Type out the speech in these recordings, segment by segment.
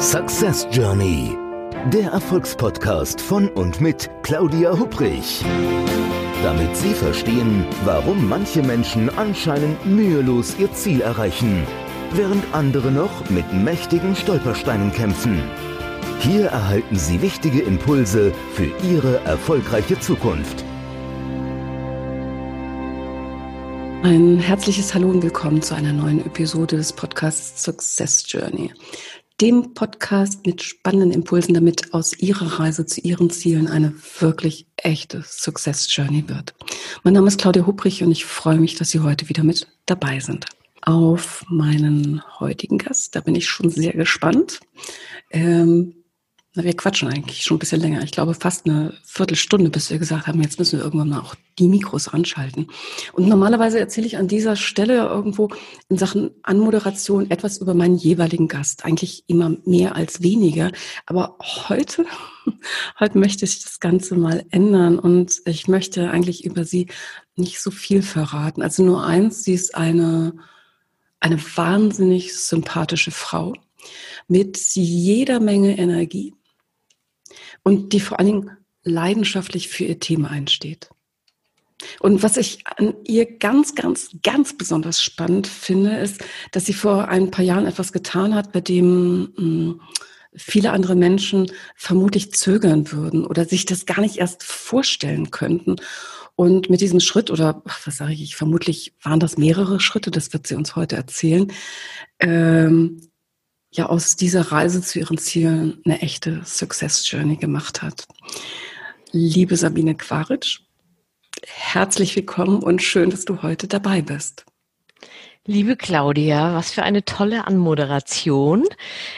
Success Journey, der Erfolgspodcast von und mit Claudia Hubrich. Damit Sie verstehen, warum manche Menschen anscheinend mühelos ihr Ziel erreichen, während andere noch mit mächtigen Stolpersteinen kämpfen. Hier erhalten Sie wichtige Impulse für Ihre erfolgreiche Zukunft. Ein herzliches Hallo und willkommen zu einer neuen Episode des Podcasts Success Journey dem Podcast mit spannenden Impulsen, damit aus Ihrer Reise zu Ihren Zielen eine wirklich echte Success Journey wird. Mein Name ist Claudia Hubrich und ich freue mich, dass Sie heute wieder mit dabei sind. Auf meinen heutigen Gast, da bin ich schon sehr gespannt. Ähm, wir quatschen eigentlich schon ein bisschen länger. Ich glaube fast eine Viertelstunde, bis wir gesagt haben, jetzt müssen wir irgendwann mal auch die Mikros anschalten. Und normalerweise erzähle ich an dieser Stelle irgendwo in Sachen Anmoderation etwas über meinen jeweiligen Gast. Eigentlich immer mehr als weniger. Aber heute, heute möchte ich das Ganze mal ändern und ich möchte eigentlich über sie nicht so viel verraten. Also nur eins, sie ist eine, eine wahnsinnig sympathische Frau mit jeder Menge Energie und die vor allen Dingen leidenschaftlich für ihr Thema einsteht. Und was ich an ihr ganz, ganz, ganz besonders spannend finde, ist, dass sie vor ein paar Jahren etwas getan hat, bei dem hm, viele andere Menschen vermutlich zögern würden oder sich das gar nicht erst vorstellen könnten. Und mit diesem Schritt, oder was sage ich, vermutlich waren das mehrere Schritte, das wird sie uns heute erzählen, ähm, ja aus dieser Reise zu ihren Zielen eine echte Success Journey gemacht hat. Liebe Sabine Quaritsch, herzlich willkommen und schön, dass du heute dabei bist. Liebe Claudia, was für eine tolle Anmoderation.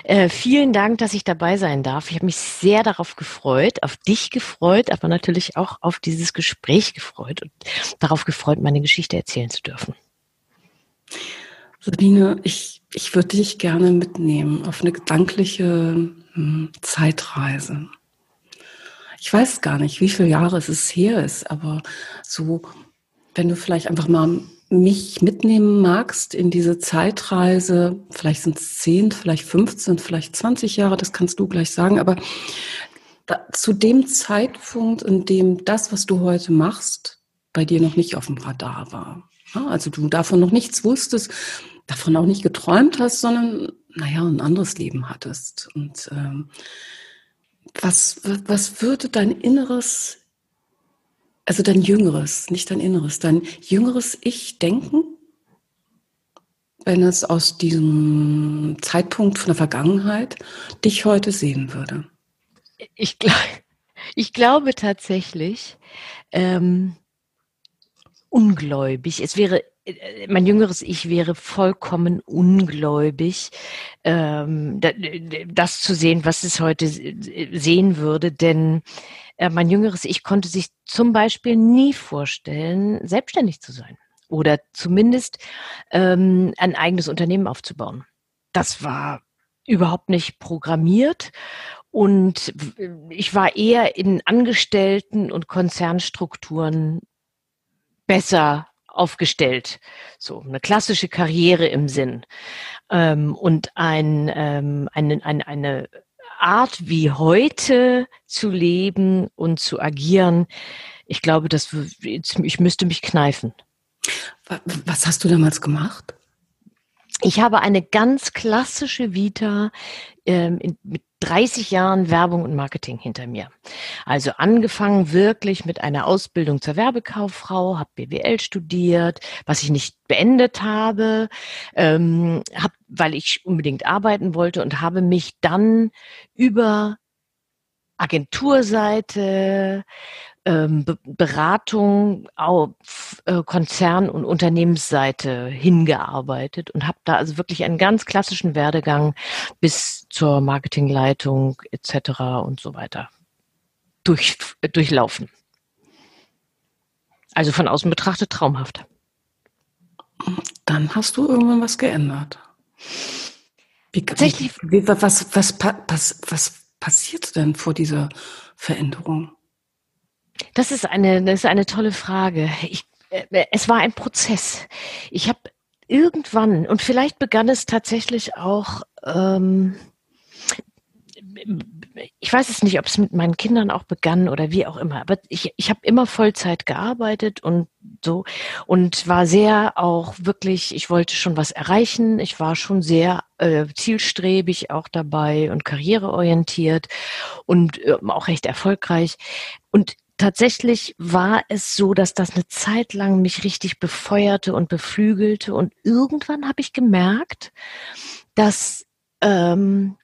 Äh, vielen Dank, dass ich dabei sein darf. Ich habe mich sehr darauf gefreut, auf dich gefreut, aber natürlich auch auf dieses Gespräch gefreut und darauf gefreut, meine Geschichte erzählen zu dürfen. Sabine, ich, ich würde dich gerne mitnehmen auf eine gedankliche hm, Zeitreise. Ich weiß gar nicht, wie viele Jahre es her ist, aber so, wenn du vielleicht einfach mal mich mitnehmen magst in diese Zeitreise, vielleicht sind es 10, vielleicht 15, vielleicht 20 Jahre, das kannst du gleich sagen, aber da, zu dem Zeitpunkt, in dem das, was du heute machst, bei dir noch nicht auf dem Radar war. Also du davon noch nichts wusstest, davon auch nicht geträumt hast, sondern, naja, ein anderes Leben hattest. Und ähm, was, was würde dein Inneres, also dein Jüngeres, nicht dein Inneres, dein jüngeres Ich denken, wenn es aus diesem Zeitpunkt von der Vergangenheit dich heute sehen würde? Ich, glaub, ich glaube tatsächlich, ähm, ungläubig. Es wäre mein jüngeres Ich wäre vollkommen ungläubig, ähm, das zu sehen, was es heute sehen würde, denn äh, mein jüngeres Ich konnte sich zum Beispiel nie vorstellen, selbstständig zu sein oder zumindest ähm, ein eigenes Unternehmen aufzubauen. Das war überhaupt nicht programmiert und ich war eher in Angestellten- und Konzernstrukturen besser aufgestellt. So eine klassische Karriere im Sinn. Ähm, und ein, ähm, eine, eine, eine Art, wie heute zu leben und zu agieren, ich glaube, das, ich müsste mich kneifen. Was hast du damals gemacht? Ich habe eine ganz klassische Vita ähm, in, mit 30 Jahren Werbung und Marketing hinter mir. Also angefangen wirklich mit einer Ausbildung zur Werbekauffrau, habe BWL studiert, was ich nicht beendet habe, ähm, hab, weil ich unbedingt arbeiten wollte und habe mich dann über Agenturseite, ähm, Beratung auf äh, Konzern- und Unternehmensseite hingearbeitet und habe da also wirklich einen ganz klassischen Werdegang bis zur Marketingleitung etc. und so weiter durch, äh, durchlaufen. Also von außen betrachtet traumhaft. Dann hast du irgendwann was geändert. Wie, Tatsächlich. Wie, was, was, was, was passiert denn vor dieser Veränderung? Das ist eine, das ist eine tolle Frage. Ich, äh, es war ein Prozess. Ich habe irgendwann, und vielleicht begann es tatsächlich auch ähm, ich weiß es nicht, ob es mit meinen Kindern auch begann oder wie auch immer, aber ich, ich habe immer Vollzeit gearbeitet und so und war sehr auch wirklich, ich wollte schon was erreichen, ich war schon sehr äh, zielstrebig auch dabei und karriereorientiert und äh, auch recht erfolgreich. Und tatsächlich war es so, dass das eine Zeit lang mich richtig befeuerte und beflügelte und irgendwann habe ich gemerkt, dass ähm,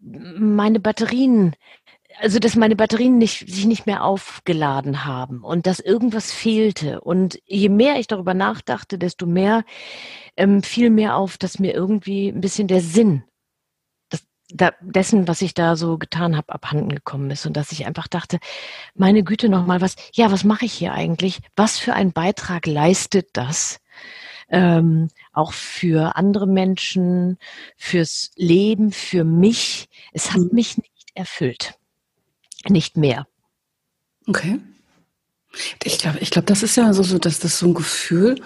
meine Batterien, also dass meine Batterien nicht, sich nicht mehr aufgeladen haben und dass irgendwas fehlte. Und je mehr ich darüber nachdachte, desto mehr ähm, fiel mir auf, dass mir irgendwie ein bisschen der Sinn da, dessen, was ich da so getan habe, abhanden gekommen ist und dass ich einfach dachte, meine Güte noch mal was, ja, was mache ich hier eigentlich? Was für einen Beitrag leistet das? ähm, auch für andere Menschen, fürs Leben, für mich. Es hat mhm. mich nicht erfüllt. Nicht mehr. Okay. Ich glaube, ich glaube, das ist ja so, so dass das so ein Gefühl,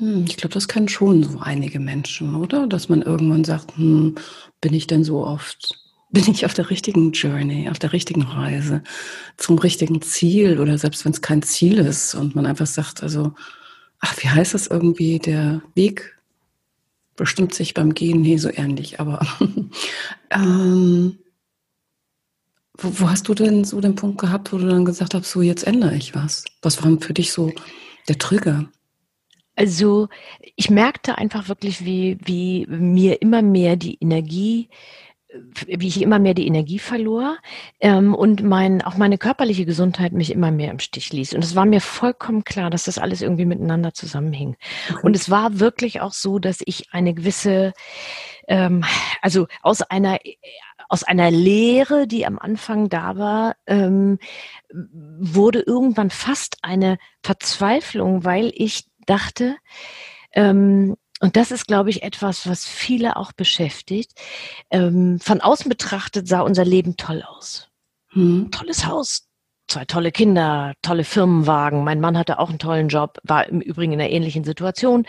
ich glaube, das kennen schon so einige Menschen, oder? Dass man irgendwann sagt, hm, bin ich denn so oft, bin ich auf der richtigen Journey, auf der richtigen Reise, zum richtigen Ziel oder selbst wenn es kein Ziel ist und man einfach sagt, also ach, wie heißt das irgendwie, der Weg bestimmt sich beim Gehen, nee, so ähnlich, aber ähm, wo, wo, hast du denn so den Punkt gehabt, wo du dann gesagt hast, so jetzt ändere ich was? Was war für dich so der Trigger? Also ich merkte einfach wirklich, wie, wie mir immer mehr die Energie wie ich immer mehr die Energie verlor ähm, und mein, auch meine körperliche Gesundheit mich immer mehr im Stich ließ. Und es war mir vollkommen klar, dass das alles irgendwie miteinander zusammenhing. Okay. Und es war wirklich auch so, dass ich eine gewisse, ähm, also aus einer aus einer Lehre, die am Anfang da war, ähm, wurde irgendwann fast eine Verzweiflung, weil ich dachte, ähm, und das ist, glaube ich, etwas, was viele auch beschäftigt. Ähm, von außen betrachtet sah unser Leben toll aus. Hm. Tolles Haus, zwei tolle Kinder, tolle Firmenwagen. Mein Mann hatte auch einen tollen Job, war im Übrigen in einer ähnlichen Situation.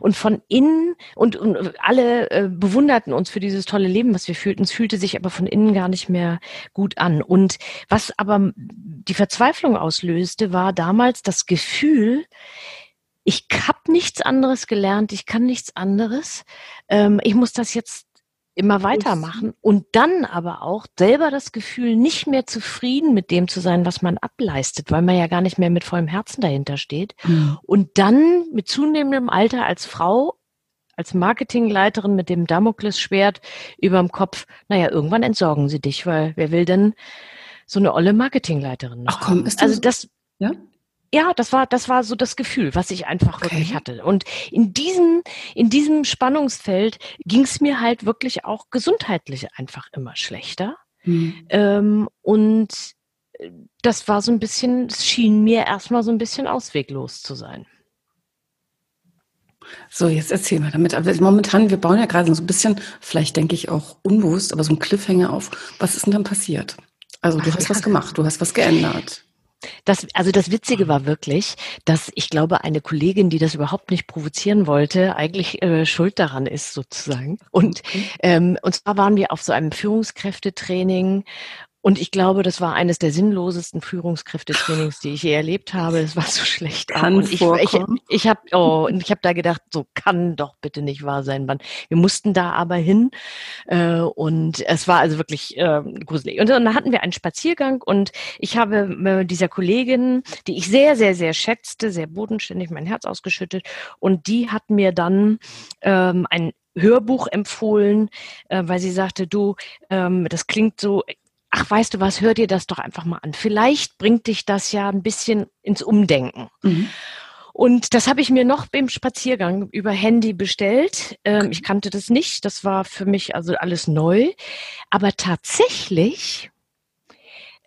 Und von innen, und, und alle äh, bewunderten uns für dieses tolle Leben, was wir fühlten. Es fühlte sich aber von innen gar nicht mehr gut an. Und was aber die Verzweiflung auslöste, war damals das Gefühl, ich habe nichts anderes gelernt, ich kann nichts anderes. Ähm, ich muss das jetzt immer weitermachen und dann aber auch selber das Gefühl, nicht mehr zufrieden mit dem zu sein, was man ableistet, weil man ja gar nicht mehr mit vollem Herzen dahinter steht. Mhm. Und dann mit zunehmendem Alter als Frau, als Marketingleiterin mit dem Damoklesschwert überm Kopf, naja, irgendwann entsorgen sie dich, weil wer will denn so eine olle Marketingleiterin noch Ach komm, ist das, also das, ja? Ja, das war, das war so das Gefühl, was ich einfach okay. wirklich hatte. Und in diesem, in diesem Spannungsfeld ging es mir halt wirklich auch gesundheitlich einfach immer schlechter. Mhm. Ähm, und äh, das war so ein bisschen, es schien mir erstmal so ein bisschen ausweglos zu sein. So, jetzt erzähl mal damit. Aber momentan, wir bauen ja gerade so ein bisschen, vielleicht denke ich auch unbewusst, aber so ein Cliffhanger auf. Was ist denn dann passiert? Also du Ach, hast ja. was gemacht, du hast was geändert. Das, also das Witzige war wirklich, dass ich glaube, eine Kollegin, die das überhaupt nicht provozieren wollte, eigentlich äh, schuld daran ist sozusagen. Und, ähm, und zwar waren wir auf so einem Führungskräftetraining und ich glaube, das war eines der sinnlosesten Führungskräftetrainings, die ich je erlebt habe. Es war so schlecht. Kann und ich, ich, ich habe oh, und ich habe da gedacht, so kann doch bitte nicht wahr sein. Man, wir mussten da aber hin äh, und es war also wirklich äh, gruselig. Und dann hatten wir einen Spaziergang und ich habe äh, dieser Kollegin, die ich sehr, sehr, sehr schätzte, sehr bodenständig mein Herz ausgeschüttet und die hat mir dann ähm, ein Hörbuch empfohlen, äh, weil sie sagte, du, ähm, das klingt so ach, weißt du was, hör dir das doch einfach mal an. Vielleicht bringt dich das ja ein bisschen ins Umdenken. Mhm. Und das habe ich mir noch beim Spaziergang über Handy bestellt. Ähm. Ich kannte das nicht. Das war für mich also alles neu. Aber tatsächlich,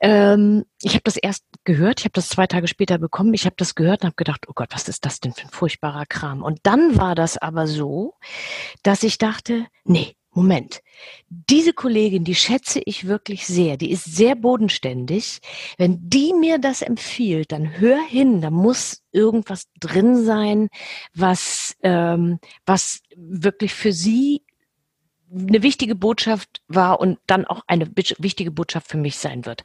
ähm, ich habe das erst gehört. Ich habe das zwei Tage später bekommen. Ich habe das gehört und habe gedacht, oh Gott, was ist das denn für ein furchtbarer Kram? Und dann war das aber so, dass ich dachte, nee, Moment, diese Kollegin, die schätze ich wirklich sehr, die ist sehr bodenständig. Wenn die mir das empfiehlt, dann hör hin, da muss irgendwas drin sein, was, ähm, was wirklich für sie eine wichtige Botschaft war und dann auch eine wichtige Botschaft für mich sein wird.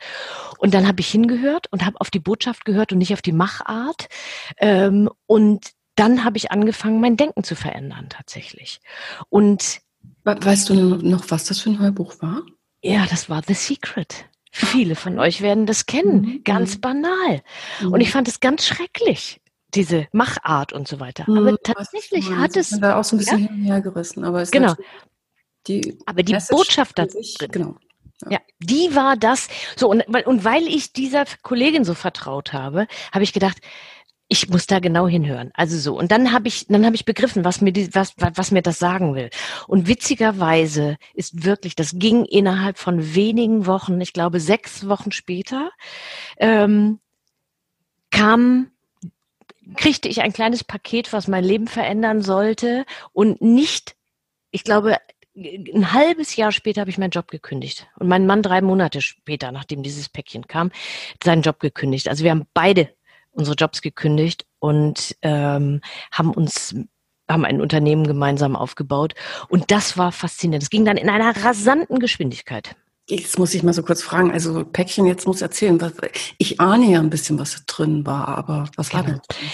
Und dann habe ich hingehört und habe auf die Botschaft gehört und nicht auf die Machart. Ähm, und dann habe ich angefangen, mein Denken zu verändern tatsächlich. Und weißt du noch, was das für ein Hörbuch war? Ja, das war The Secret. Viele von euch werden das kennen, mhm. ganz mhm. banal. Mhm. Und ich fand es ganz schrecklich, diese Machart und so weiter. Aber mhm, tatsächlich hat es. Ich da auch so ein bisschen ja? hin und her gerissen. Aber es genau. Die aber die Message Botschaft da drin, genau. Ja. ja. die war das. So, und, und weil ich dieser Kollegin so vertraut habe, habe ich gedacht, ich muss da genau hinhören. Also so. Und dann habe ich, dann habe ich begriffen, was mir die, was, was mir das sagen will. Und witzigerweise ist wirklich, das ging innerhalb von wenigen Wochen, ich glaube sechs Wochen später, ähm, kam kriegte ich ein kleines Paket, was mein Leben verändern sollte und nicht, ich glaube, ein halbes Jahr später habe ich meinen Job gekündigt und mein Mann drei Monate später, nachdem dieses Päckchen kam, seinen Job gekündigt. Also wir haben beide unsere Jobs gekündigt und ähm, haben uns haben ein Unternehmen gemeinsam aufgebaut und das war faszinierend. Es ging dann in einer rasanten Geschwindigkeit. Jetzt muss ich mal so kurz fragen, also Päckchen, jetzt muss erzählen, was, ich ahne ja ein bisschen, was da drin war, aber was war genau. denn?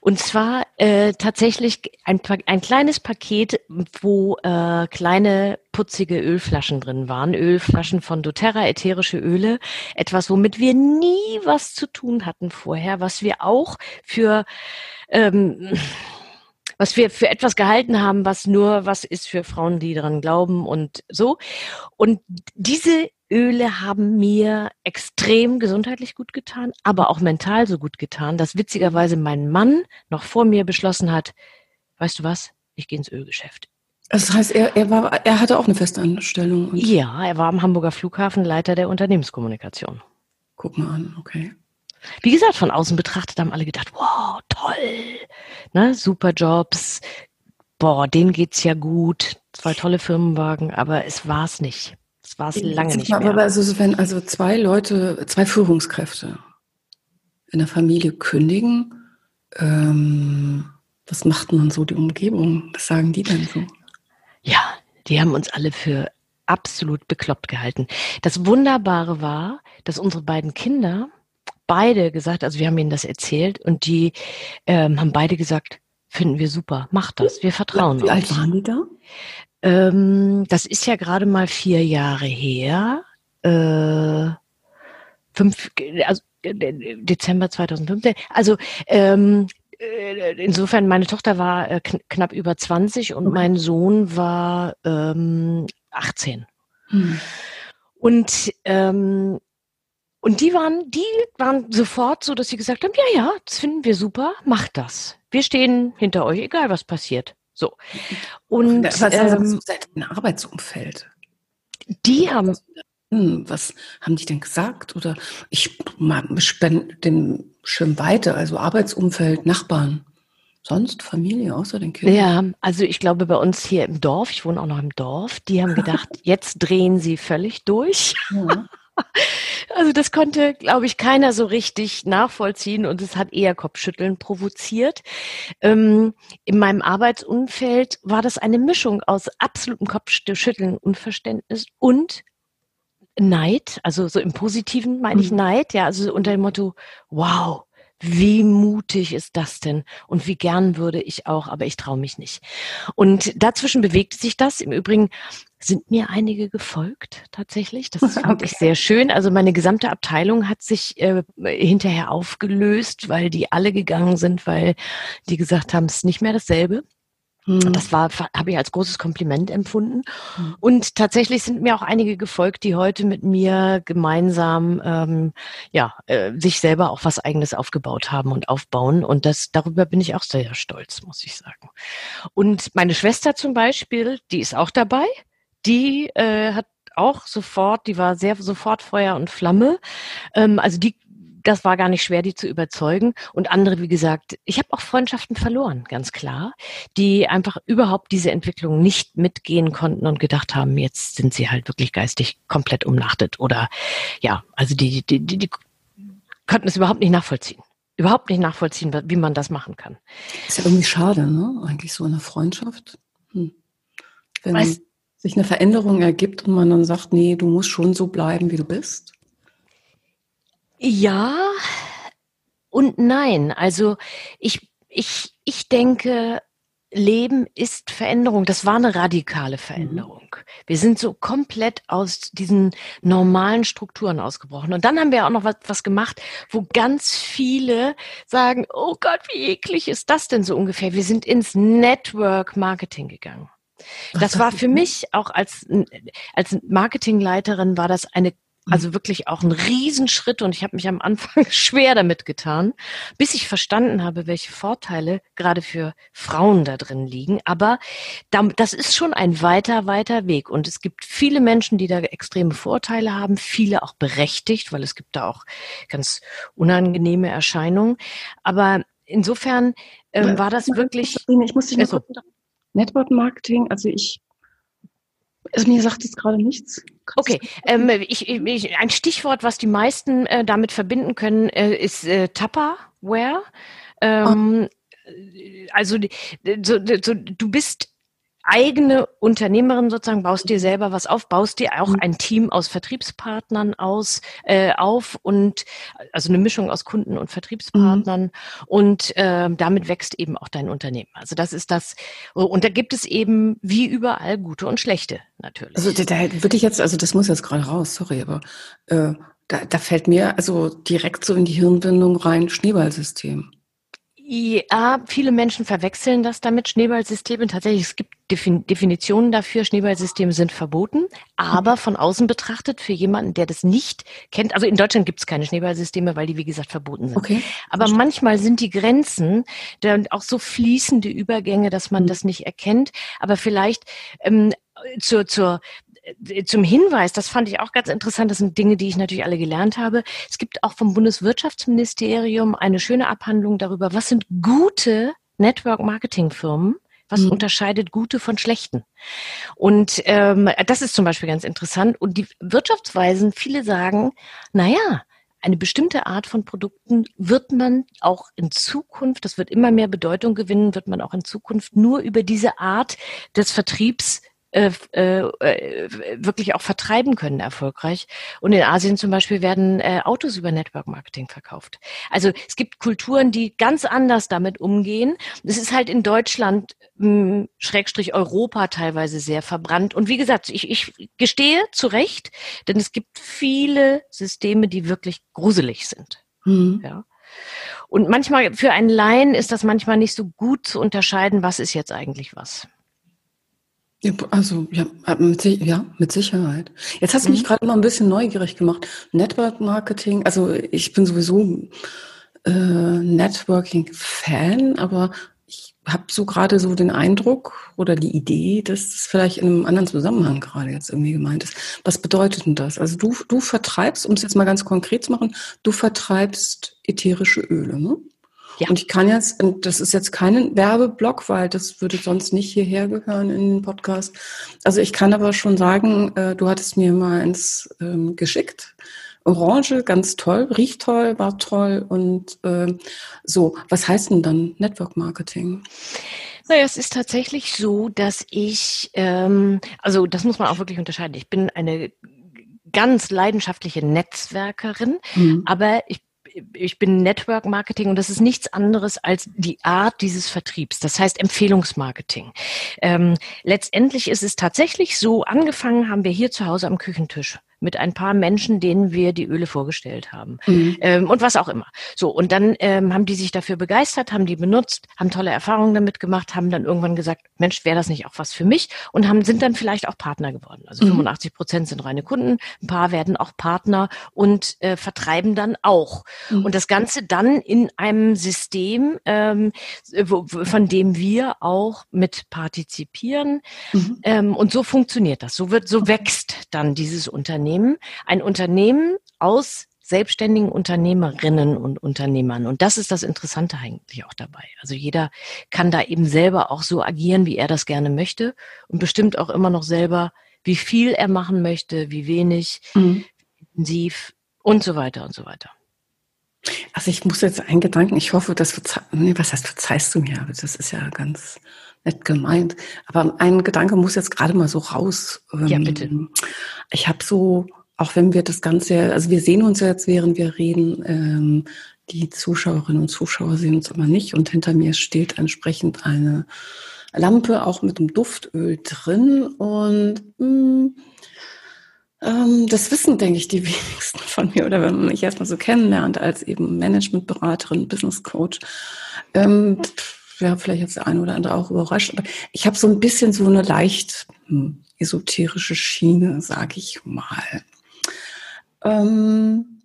Und zwar äh, tatsächlich ein, ein kleines Paket, wo äh, kleine putzige Ölflaschen drin waren, Ölflaschen von doTERRA, ätherische Öle, etwas, womit wir nie was zu tun hatten vorher, was wir auch für ähm, was wir für etwas gehalten haben, was nur was ist für Frauen, die daran glauben und so. Und diese Öle haben mir extrem gesundheitlich gut getan, aber auch mental so gut getan, dass witzigerweise mein Mann noch vor mir beschlossen hat, weißt du was, ich gehe ins Ölgeschäft. Das heißt, er, er, war, er hatte auch eine Festanstellung. ja, er war am Hamburger Flughafen Leiter der Unternehmenskommunikation. Guck mal an, okay. Wie gesagt, von außen betrachtet haben alle gedacht, wow, toll, ne, super Jobs, boah, denen geht's ja gut, zwei tolle Firmenwagen, aber es war's nicht. Es war es lange nicht mehr. Aber also, wenn also zwei Leute, zwei Führungskräfte in der Familie kündigen, ähm, was macht dann so die Umgebung? Was sagen die denn so? Ja, die haben uns alle für absolut bekloppt gehalten. Das Wunderbare war, dass unsere beiden Kinder beide gesagt, also wir haben ihnen das erzählt und die ähm, haben beide gesagt, finden wir super, mach das, wir vertrauen Wie alt waren die da? Ähm, das ist ja gerade mal vier Jahre her. Äh, fünf, also äh, Dezember 2015. Also ähm, äh, insofern, meine Tochter war äh, kn knapp über 20 und okay. mein Sohn war ähm, 18. Hm. Und ähm, und die waren, die waren sofort so, dass sie gesagt haben, ja, ja, das finden wir super, macht das. Wir stehen hinter euch, egal was passiert. So. Und was ähm, ein Arbeitsumfeld. Die haben. Hm, was haben die denn gesagt? Oder ich spende den Schirm weiter, also Arbeitsumfeld, Nachbarn. Sonst Familie außer den Kindern? Ja, also ich glaube bei uns hier im Dorf, ich wohne auch noch im Dorf, die haben gedacht, jetzt drehen sie völlig durch. Ja. Also das konnte, glaube ich, keiner so richtig nachvollziehen und es hat eher Kopfschütteln provoziert. Ähm, in meinem Arbeitsumfeld war das eine Mischung aus absolutem Kopfschütteln, Unverständnis und Neid, also so im Positiven meine ich mhm. Neid, ja, also unter dem Motto, wow, wie mutig ist das denn? Und wie gern würde ich auch, aber ich traue mich nicht. Und dazwischen bewegte sich das. Im Übrigen sind mir einige gefolgt tatsächlich. Das fand okay. ich sehr schön. Also meine gesamte Abteilung hat sich äh, hinterher aufgelöst, weil die alle gegangen sind, weil die gesagt haben, es ist nicht mehr dasselbe. Mhm. Das war, habe ich als großes Kompliment empfunden. Mhm. Und tatsächlich sind mir auch einige gefolgt, die heute mit mir gemeinsam ähm, ja, äh, sich selber auch was eigenes aufgebaut haben und aufbauen. Und das darüber bin ich auch sehr stolz, muss ich sagen. Und meine Schwester zum Beispiel, die ist auch dabei. Die äh, hat auch sofort, die war sehr sofort Feuer und Flamme. Ähm, also die das war gar nicht schwer, die zu überzeugen. Und andere, wie gesagt, ich habe auch Freundschaften verloren, ganz klar, die einfach überhaupt diese Entwicklung nicht mitgehen konnten und gedacht haben, jetzt sind sie halt wirklich geistig komplett umnachtet. Oder ja, also die, die, die, die konnten es überhaupt nicht nachvollziehen. Überhaupt nicht nachvollziehen, wie man das machen kann. Ist ja irgendwie schade, ne? Eigentlich so eine Freundschaft. Hm. Wenn Weiß, sich eine Veränderung ergibt und man dann sagt, nee, du musst schon so bleiben, wie du bist? Ja und nein. Also ich, ich, ich denke, Leben ist Veränderung. Das war eine radikale Veränderung. Mhm. Wir sind so komplett aus diesen normalen Strukturen ausgebrochen. Und dann haben wir auch noch was, was gemacht, wo ganz viele sagen, oh Gott, wie eklig ist das denn so ungefähr? Wir sind ins Network Marketing gegangen. Das war für mich auch als, als Marketingleiterin war das eine also wirklich auch ein Riesenschritt und ich habe mich am Anfang schwer damit getan, bis ich verstanden habe, welche Vorteile gerade für Frauen da drin liegen. Aber das ist schon ein weiter, weiter Weg. Und es gibt viele Menschen, die da extreme Vorteile haben, viele auch berechtigt, weil es gibt da auch ganz unangenehme Erscheinungen. Aber insofern ähm, war das wirklich. Ich muss dich also, Network Marketing, also ich also mir sagt es gerade nichts. Okay, ähm, ich, ich, ein Stichwort, was die meisten äh, damit verbinden können, äh, ist äh, Tupperware. Ähm, oh. Also so, so, du bist eigene Unternehmerin sozusagen, baust dir selber was auf, baust dir auch mhm. ein Team aus Vertriebspartnern aus äh, auf und also eine Mischung aus Kunden und Vertriebspartnern mhm. und äh, damit wächst eben auch dein Unternehmen. Also das ist das und da gibt es eben wie überall gute und schlechte natürlich. Also da, da würde ich jetzt, also das muss jetzt gerade raus, sorry, aber äh, da, da fällt mir also direkt so in die Hirnbindung rein Schneeballsystem. Ja, viele Menschen verwechseln das damit, Schneeballsysteme. Tatsächlich, es gibt Definitionen dafür, Schneeballsysteme sind verboten, aber von außen betrachtet, für jemanden, der das nicht kennt, also in Deutschland gibt es keine Schneeballsysteme, weil die, wie gesagt, verboten sind. Okay. Aber manchmal sind die Grenzen dann auch so fließende Übergänge, dass man mhm. das nicht erkennt. Aber vielleicht ähm, zur, zur zum Hinweis, das fand ich auch ganz interessant, das sind Dinge, die ich natürlich alle gelernt habe. Es gibt auch vom Bundeswirtschaftsministerium eine schöne Abhandlung darüber, was sind gute Network-Marketing-Firmen, was mhm. unterscheidet gute von schlechten? Und ähm, das ist zum Beispiel ganz interessant. Und die Wirtschaftsweisen, viele sagen, naja, eine bestimmte Art von Produkten wird man auch in Zukunft, das wird immer mehr Bedeutung gewinnen, wird man auch in Zukunft nur über diese Art des Vertriebs äh, äh, äh, wirklich auch vertreiben können erfolgreich. Und in Asien zum Beispiel werden äh, Autos über Network Marketing verkauft. Also es gibt Kulturen, die ganz anders damit umgehen. Es ist halt in Deutschland mh, hm, Schrägstrich Europa teilweise sehr verbrannt. Und wie gesagt, ich, ich gestehe zu Recht, denn es gibt viele Systeme, die wirklich gruselig sind. Mhm. Ja. Und manchmal für einen Laien ist das manchmal nicht so gut zu unterscheiden, was ist jetzt eigentlich was. Also ja mit, ja, mit Sicherheit. Jetzt hast du mich mhm. gerade mal ein bisschen neugierig gemacht. Network Marketing, also ich bin sowieso äh, Networking-Fan, aber ich habe so gerade so den Eindruck oder die Idee, dass das vielleicht in einem anderen Zusammenhang gerade jetzt irgendwie gemeint ist. Was bedeutet denn das? Also du, du vertreibst, um es jetzt mal ganz konkret zu machen, du vertreibst ätherische Öle, ne? Ja. Und ich kann jetzt, und das ist jetzt kein Werbeblock, weil das würde sonst nicht hierher gehören in den Podcast. Also ich kann aber schon sagen, äh, du hattest mir mal eins ähm, geschickt. Orange, ganz toll, riecht toll, war toll und äh, so. Was heißt denn dann Network Marketing? Naja, es ist tatsächlich so, dass ich, ähm, also das muss man auch wirklich unterscheiden. Ich bin eine ganz leidenschaftliche Netzwerkerin, mhm. aber ich ich bin Network Marketing und das ist nichts anderes als die Art dieses Vertriebs, das heißt Empfehlungsmarketing. Ähm, letztendlich ist es tatsächlich so, angefangen haben wir hier zu Hause am Küchentisch mit ein paar Menschen, denen wir die Öle vorgestellt haben. Mhm. Ähm, und was auch immer. So, und dann ähm, haben die sich dafür begeistert, haben die benutzt, haben tolle Erfahrungen damit gemacht, haben dann irgendwann gesagt, Mensch, wäre das nicht auch was für mich? Und haben, sind dann vielleicht auch Partner geworden. Also mhm. 85 Prozent sind reine Kunden, ein paar werden auch Partner und äh, vertreiben dann auch. Mhm. Und das Ganze dann in einem System, ähm, wo, von dem wir auch mit partizipieren. Mhm. Ähm, und so funktioniert das. So wird, so wächst dann dieses Unternehmen. Unternehmen, ein Unternehmen aus selbstständigen Unternehmerinnen und Unternehmern. Und das ist das Interessante eigentlich auch dabei. Also jeder kann da eben selber auch so agieren, wie er das gerne möchte und bestimmt auch immer noch selber, wie viel er machen möchte, wie wenig, mhm. intensiv und so weiter und so weiter. Also ich muss jetzt einen Gedanken, ich hoffe, das verzeih, nee, was heißt verzeihst du mir? Aber das ist ja ganz, nett gemeint. Aber ein Gedanke muss jetzt gerade mal so raus. Ja, bitte. Ähm, ich habe so, auch wenn wir das Ganze, also wir sehen uns jetzt, während wir reden, ähm, die Zuschauerinnen und Zuschauer sehen uns aber nicht und hinter mir steht entsprechend eine Lampe, auch mit einem Duftöl drin und mh, mm, ähm, das wissen, denke ich, die wenigsten von mir oder wenn man mich erstmal so kennenlernt als eben Managementberaterin, Business Coach. Ähm, ja, vielleicht jetzt der eine oder andere auch überrascht, aber ich habe so ein bisschen so eine leicht hm, esoterische Schiene, sage ich mal. Ähm,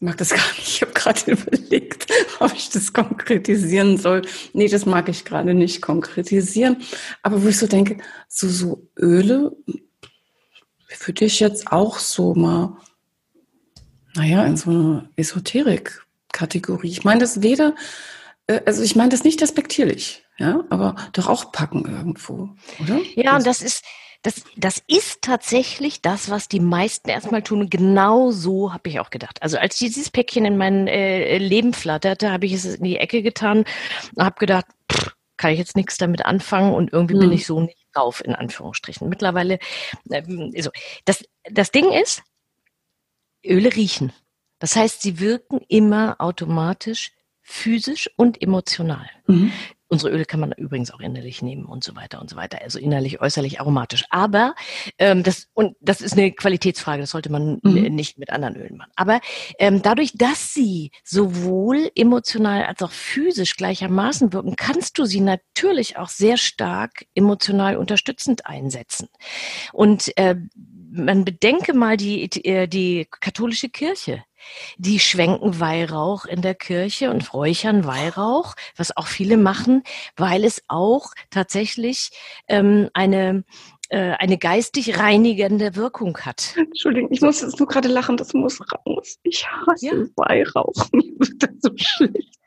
mag das gar nicht. Ich habe gerade überlegt, ob ich das konkretisieren soll. Nee, das mag ich gerade nicht konkretisieren. Aber wo ich so denke, so, so Öle, für dich jetzt auch so mal, naja, in so eine Esoterik-Kategorie. Ich meine das weder, also ich meine das nicht despektierlich, ja, aber doch auch packen irgendwo, oder? Ja, und das ist, das, das ist tatsächlich das, was die meisten erstmal tun. Genau so habe ich auch gedacht. Also als dieses Päckchen in mein äh, Leben flatterte, habe ich es in die Ecke getan und habe gedacht, pff, kann ich jetzt nichts damit anfangen und irgendwie hm. bin ich so nicht drauf, in Anführungsstrichen. Mittlerweile, ähm, so. das, das Ding ist, Öle riechen. Das heißt, sie wirken immer automatisch physisch und emotional. Mhm. Unsere Öle kann man übrigens auch innerlich nehmen und so weiter und so weiter. Also innerlich, äußerlich, aromatisch. Aber ähm, das und das ist eine Qualitätsfrage. Das sollte man mhm. nicht mit anderen Ölen machen. Aber ähm, dadurch, dass sie sowohl emotional als auch physisch gleichermaßen wirken, kannst du sie natürlich auch sehr stark emotional unterstützend einsetzen. Und äh, man bedenke mal die, die, äh, die katholische Kirche. Die schwenken Weihrauch in der Kirche und räuchern Weihrauch, was auch viele machen, weil es auch tatsächlich ähm, eine äh, eine geistig reinigende Wirkung hat. Entschuldigung, ich muss jetzt nur gerade lachen, das muss raus. Ich hasse ja. Weihrauch. Mir wird das so schlecht.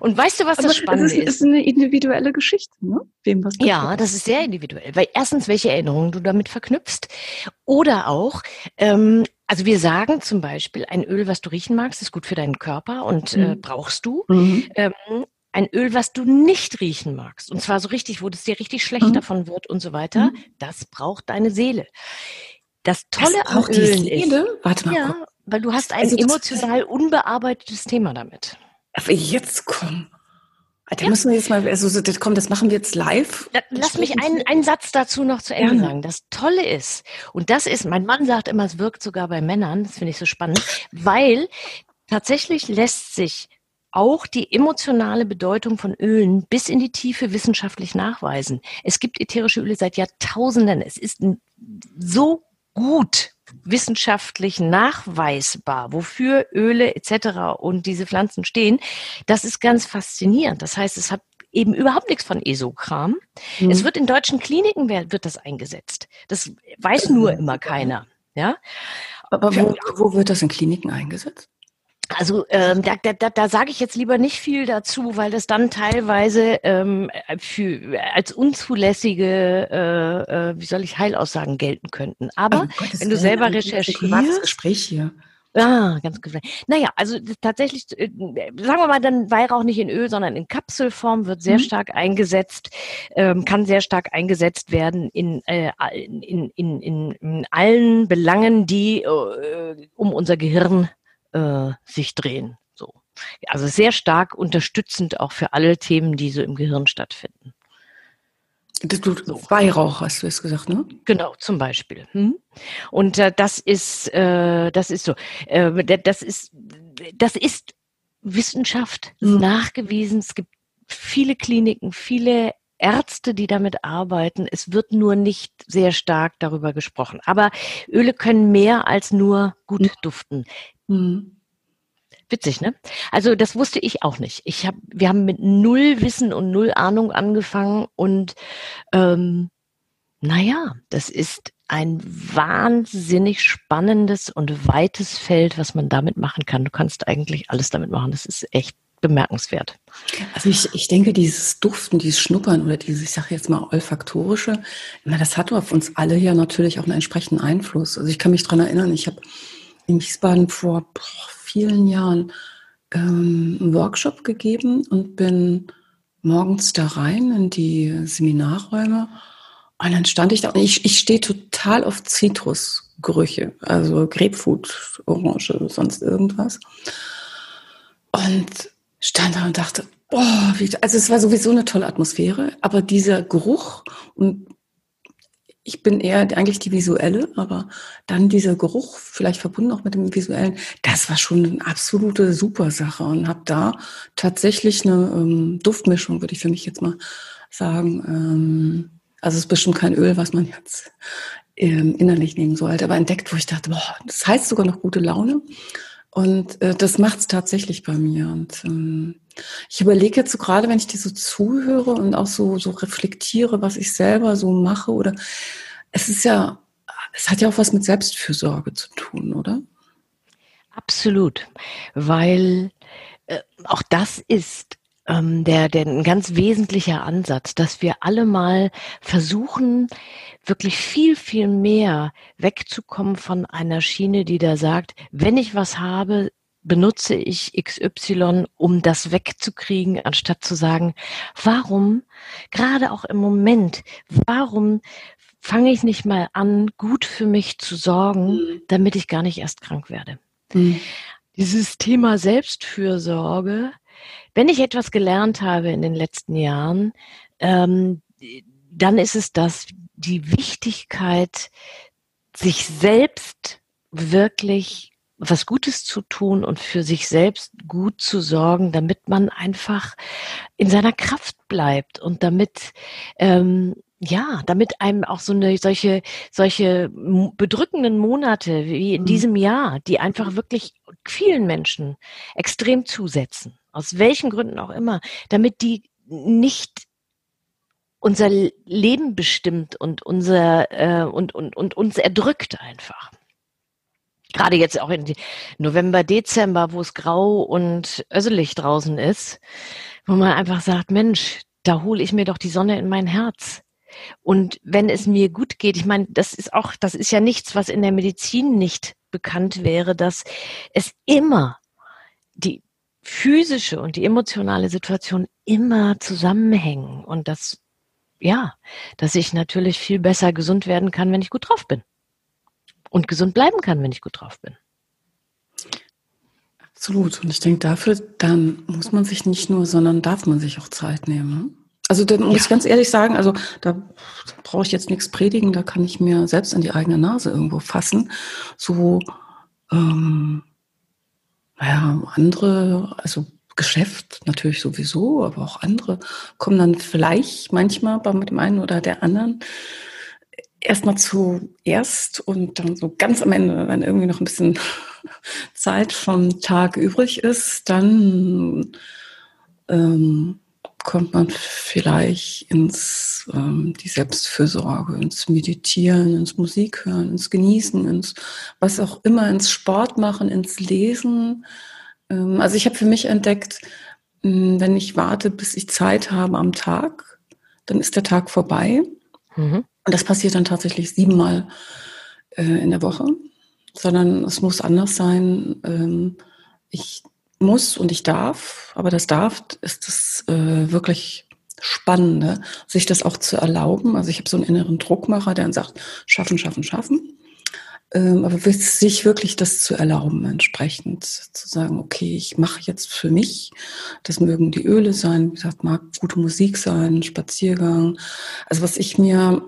Und weißt du, was Aber das Spannende ist? Das ist eine individuelle Geschichte, ne? Wem was ja, das ist sehr individuell. Weil erstens, welche Erinnerungen du damit verknüpfst. Oder auch, ähm, also wir sagen zum Beispiel, ein Öl, was du riechen magst, ist gut für deinen Körper und äh, mhm. äh, brauchst du. Mhm. Ähm, ein Öl, was du nicht riechen magst, und zwar so richtig, wo es dir richtig schlecht mhm. davon wird und so weiter, mhm. das braucht deine Seele. Das Tolle das an Ölen ist, Warte mal, ja, weil du hast ein also emotional unbearbeitetes Thema damit. Aber jetzt komm. Da ja. müssen wir jetzt mal, also das, komm, das machen wir jetzt live. Lass mich einen, einen Satz dazu noch zu Ende sagen. Das Tolle ist, und das ist, mein Mann sagt immer, es wirkt sogar bei Männern, das finde ich so spannend, weil tatsächlich lässt sich auch die emotionale Bedeutung von Ölen bis in die Tiefe wissenschaftlich nachweisen. Es gibt ätherische Öle seit Jahrtausenden. Es ist so gut wissenschaftlich nachweisbar, wofür Öle etc. und diese Pflanzen stehen. Das ist ganz faszinierend. Das heißt, es hat eben überhaupt nichts von Esokram. Mhm. Es wird in deutschen Kliniken wird das eingesetzt. Das weiß nur immer keiner. Ja. Aber wo, wo wird das in Kliniken eingesetzt? Also ähm, da, da, da, da sage ich jetzt lieber nicht viel dazu, weil das dann teilweise ähm, für, als unzulässige, äh, äh, wie soll ich, Heilaussagen gelten könnten. Aber oh, wenn du selber recherchierst... Ein Gespräch hier. Ah, ganz gut. Naja, also tatsächlich, äh, sagen wir mal, dann Weihrauch nicht in Öl, sondern in Kapselform wird sehr mhm. stark eingesetzt, ähm, kann sehr stark eingesetzt werden in, äh, in, in, in, in allen Belangen, die äh, um unser Gehirn äh, sich drehen. So. Also sehr stark unterstützend auch für alle Themen, die so im Gehirn stattfinden. Das tut so. Weihrauch, hast du es gesagt, ne? Genau, zum Beispiel. Hm? Und äh, das ist, äh, das ist so, äh, das ist, das ist Wissenschaft mhm. nachgewiesen. Es gibt viele Kliniken, viele Ärzte, die damit arbeiten. Es wird nur nicht sehr stark darüber gesprochen. Aber Öle können mehr als nur gut hm. duften. Mhm. Witzig, ne? Also das wusste ich auch nicht. Ich hab, wir haben mit null Wissen und null Ahnung angefangen und ähm, naja, das ist ein wahnsinnig spannendes und weites Feld, was man damit machen kann. Du kannst eigentlich alles damit machen. Das ist echt bemerkenswert. Also ich, ich denke, dieses Duften, dieses Schnuppern oder dieses, ich sage jetzt mal, olfaktorische, das hat auf uns alle ja natürlich auch einen entsprechenden Einfluss. Also ich kann mich dran erinnern, ich habe in Wiesbaden vor boah, vielen Jahren ähm, einen Workshop gegeben und bin morgens da rein in die Seminarräume und dann stand ich da und ich, ich stehe total auf Zitrusgerüche, also Grapefruit, Orange, sonst irgendwas. Und stand da und dachte, boah, wie, also es war sowieso eine tolle Atmosphäre, aber dieser Geruch und ich bin eher eigentlich die visuelle, aber dann dieser Geruch, vielleicht verbunden auch mit dem visuellen, das war schon eine absolute Supersache und habe da tatsächlich eine ähm, Duftmischung, würde ich für mich jetzt mal sagen. Ähm, also es ist bestimmt kein Öl, was man jetzt ähm, innerlich nehmen sollte, aber entdeckt, wo ich dachte, boah, das heißt sogar noch gute Laune. Und äh, das macht es tatsächlich bei mir. Und ähm, ich überlege jetzt so gerade, wenn ich dir so zuhöre und auch so, so reflektiere, was ich selber so mache, oder es ist ja, es hat ja auch was mit Selbstfürsorge zu tun, oder? Absolut, weil äh, auch das ist ähm, der, der ein ganz wesentlicher Ansatz, dass wir alle mal versuchen, wirklich viel, viel mehr wegzukommen von einer Schiene, die da sagt, wenn ich was habe, benutze ich XY, um das wegzukriegen, anstatt zu sagen, warum, gerade auch im Moment, warum fange ich nicht mal an, gut für mich zu sorgen, mhm. damit ich gar nicht erst krank werde. Mhm. Dieses Thema Selbstfürsorge, wenn ich etwas gelernt habe in den letzten Jahren, ähm, dann ist es das, die Wichtigkeit, sich selbst wirklich was Gutes zu tun und für sich selbst gut zu sorgen, damit man einfach in seiner Kraft bleibt und damit ähm, ja, damit einem auch so eine solche solche bedrückenden Monate wie in mhm. diesem Jahr, die einfach wirklich vielen Menschen extrem zusetzen, aus welchen Gründen auch immer, damit die nicht unser Leben bestimmt und unser äh, und, und, und uns erdrückt einfach gerade jetzt auch in November, Dezember, wo es grau und öselig draußen ist, wo man einfach sagt, Mensch, da hole ich mir doch die Sonne in mein Herz. Und wenn es mir gut geht, ich meine, das ist auch, das ist ja nichts, was in der Medizin nicht bekannt wäre, dass es immer die physische und die emotionale Situation immer zusammenhängen und dass, ja, dass ich natürlich viel besser gesund werden kann, wenn ich gut drauf bin und gesund bleiben kann, wenn ich gut drauf bin. Absolut. Und ich denke, dafür dann muss man sich nicht nur, sondern darf man sich auch Zeit nehmen. Ne? Also da muss ja. ich ganz ehrlich sagen, also da brauche ich jetzt nichts predigen, da kann ich mir selbst in die eigene Nase irgendwo fassen. So, ähm, naja, andere, also Geschäft natürlich sowieso, aber auch andere kommen dann vielleicht manchmal bei dem einen oder der anderen erstmal zuerst und dann so ganz am Ende, wenn irgendwie noch ein bisschen Zeit vom Tag übrig ist, dann ähm, kommt man vielleicht ins ähm, die Selbstfürsorge, ins Meditieren, ins Musik hören, ins Genießen, ins was auch immer, ins Sport machen, ins Lesen. Ähm, also ich habe für mich entdeckt, mh, hm, wenn ich warte, bis ich Zeit habe am Tag, dann ist der Tag vorbei. Mhm. Und das passiert dann tatsächlich siebenmal äh, in der Woche, sondern es muss anders sein. Ähm, ich muss und ich darf, aber das darf ist das äh, wirklich Spannende, sich das auch zu erlauben. Also ich habe so einen inneren Druckmacher, der dann sagt, schaffen, schaffen, schaffen. Ähm, aber sich wirklich das zu erlauben, entsprechend zu sagen, okay, ich mache jetzt für mich, das mögen die Öle sein, wie gesagt, mag gute Musik sein, Spaziergang. Also was ich mir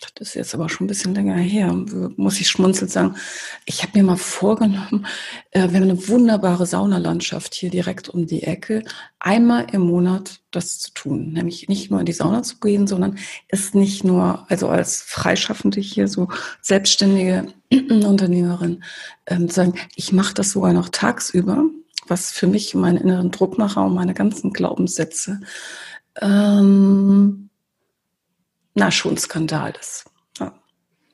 das ist jetzt aber schon ein bisschen länger her, muss ich schmunzelnd sagen. Ich habe mir mal vorgenommen, äh, wir haben eine wunderbare Saunalandschaft hier direkt um die Ecke, einmal im Monat das zu tun. Nämlich nicht nur in die Sauna zu gehen, sondern es nicht nur, also als Freischaffende hier, so selbstständige Unternehmerin, ähm, sagen, ich mache das sogar noch tagsüber, was für mich meinen inneren Druckmacher und meine ganzen Glaubenssätze ähm, na, schon Skandal, das. Ja,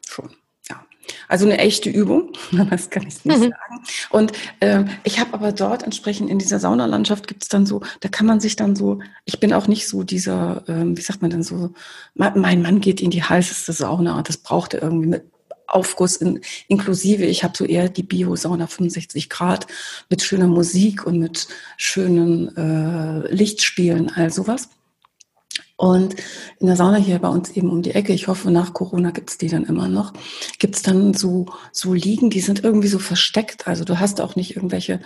schon. Ja. Also eine echte Übung, das kann ich nicht mhm. sagen. Und äh, ich habe aber dort entsprechend in dieser Saunalandschaft gibt es dann so, da kann man sich dann so, ich bin auch nicht so dieser, äh, wie sagt man denn so, mein Mann geht in die heißeste Sauna, das braucht er irgendwie mit Aufguss in, inklusive. Ich habe so eher die Bio-Sauna 65 Grad mit schöner Musik und mit schönen äh, Lichtspielen, all sowas. Und in der Sauna hier bei uns eben um die Ecke, ich hoffe, nach Corona gibt's die dann immer noch, gibt's dann so, so Liegen, die sind irgendwie so versteckt. Also du hast auch nicht irgendwelche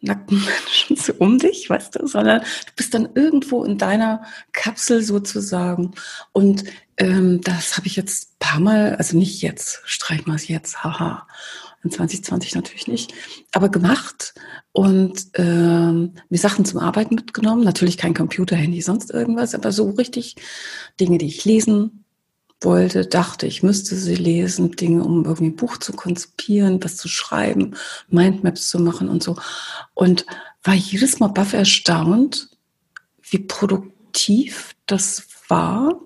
nackten Menschen so um dich, weißt du, sondern du bist dann irgendwo in deiner Kapsel sozusagen. Und ähm, das habe ich jetzt paar Mal, also nicht jetzt, streich mal jetzt, haha, in 2020 natürlich nicht, aber gemacht und ähm, mir Sachen zum Arbeiten mitgenommen. Natürlich kein Computer, Handy, sonst irgendwas, aber so richtig Dinge, die ich lesen wollte, dachte, ich müsste sie lesen, Dinge, um irgendwie ein Buch zu konzipieren, was zu schreiben, Mindmaps zu machen und so. Und war jedes Mal baff erstaunt, wie produktiv das war.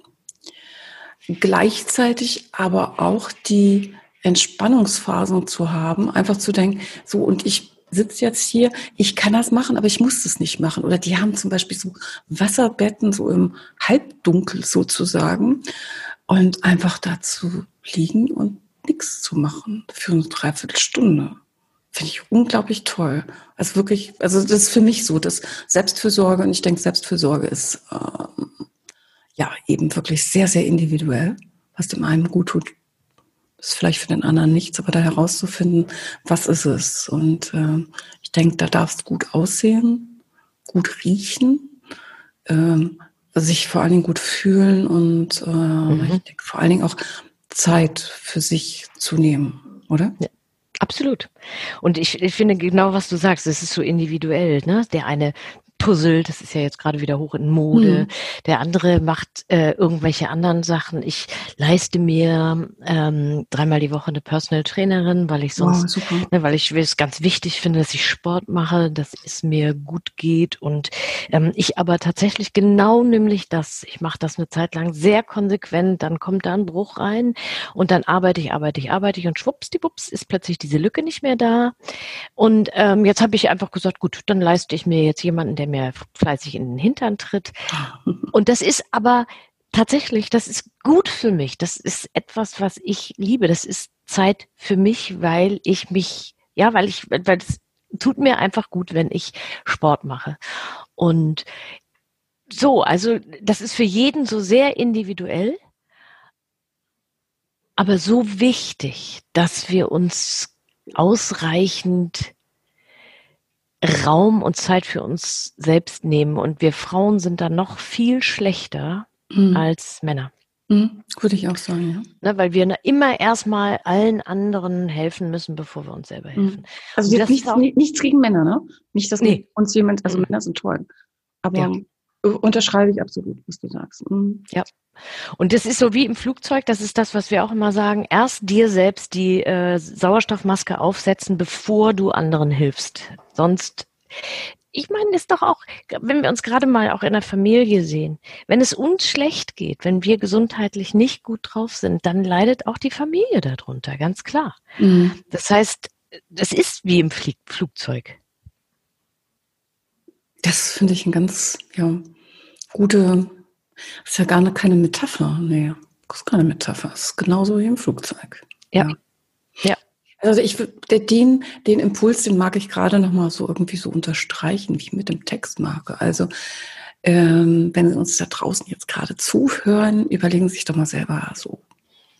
Gleichzeitig aber auch die Entspannungsphasen zu haben, einfach zu denken, so und ich sitze jetzt hier, ich kann das machen, aber ich muss das nicht machen. Oder die haben zum Beispiel so Wasserbetten so im Halbdunkel sozusagen und einfach dazu liegen und nichts zu machen für eine Dreiviertelstunde. Finde ich unglaublich toll. Also wirklich, also das ist für mich so, dass Selbstfürsorge, und ich denke, Selbstfürsorge ist äh, ja eben wirklich sehr, sehr individuell, was dem einen gut tut. Ist vielleicht für den anderen nichts, aber da herauszufinden, was ist es. Und äh, ich denke, da darfst du gut aussehen, gut riechen, ähm, sich vor allen Dingen gut fühlen und äh, mhm. ich denke, vor allen Dingen auch Zeit für sich zu nehmen, oder? Ja. Absolut. Und ich, ich finde genau, was du sagst, es ist so individuell. Ne? Der eine Puzzle, das ist ja jetzt gerade wieder hoch in Mode. Mhm. Der andere macht äh, irgendwelche anderen Sachen. Ich leiste mir ähm, dreimal die Woche eine Personal Trainerin, weil ich sonst, wow, ne, weil ich es ganz wichtig finde, dass ich Sport mache, dass es mir gut geht und ähm, ich aber tatsächlich genau nämlich das. Ich mache das eine Zeit lang sehr konsequent, dann kommt da ein Bruch rein und dann arbeite ich, arbeite ich, arbeite ich und schwuppsdiwupps ist plötzlich diese Lücke nicht mehr da. Und ähm, jetzt habe ich einfach gesagt, gut, dann leiste ich mir jetzt jemanden, der mir fleißig in den Hintern tritt. Und das ist aber tatsächlich, das ist gut für mich. Das ist etwas, was ich liebe. Das ist Zeit für mich, weil ich mich, ja, weil ich, weil es tut mir einfach gut, wenn ich Sport mache. Und so, also das ist für jeden so sehr individuell, aber so wichtig, dass wir uns ausreichend Raum und Zeit für uns selbst nehmen. Und wir Frauen sind da noch viel schlechter mhm. als Männer. Mhm, würde ich auch sagen, ja. Ne, weil wir immer erstmal allen anderen helfen müssen, bevor wir uns selber mhm. helfen. Also nichts, nichts gegen Männer, ne? Nicht, dass nee. uns jemand, also mhm. Männer sind toll. Aber ja. Unterschreibe ich absolut, was du sagst. Mhm. Ja. Und das ist so wie im Flugzeug, das ist das, was wir auch immer sagen, erst dir selbst die äh, Sauerstoffmaske aufsetzen, bevor du anderen hilfst. Sonst, ich meine, ist doch auch, wenn wir uns gerade mal auch in der Familie sehen, wenn es uns schlecht geht, wenn wir gesundheitlich nicht gut drauf sind, dann leidet auch die Familie darunter, ganz klar. Mhm. Das heißt, das ist wie im Flieg Flugzeug. Das finde ich ein ganz, ja, gute das ist ja gar keine Metapher. Nee, das ist keine Metapher. Das ist genauso wie im Flugzeug. Ja. Ja. Also ich den, den Impuls, den mag ich gerade nochmal so irgendwie so unterstreichen, wie ich mit dem Text mag. Also ähm, wenn Sie uns da draußen jetzt gerade zuhören, überlegen Sie sich doch mal selber so,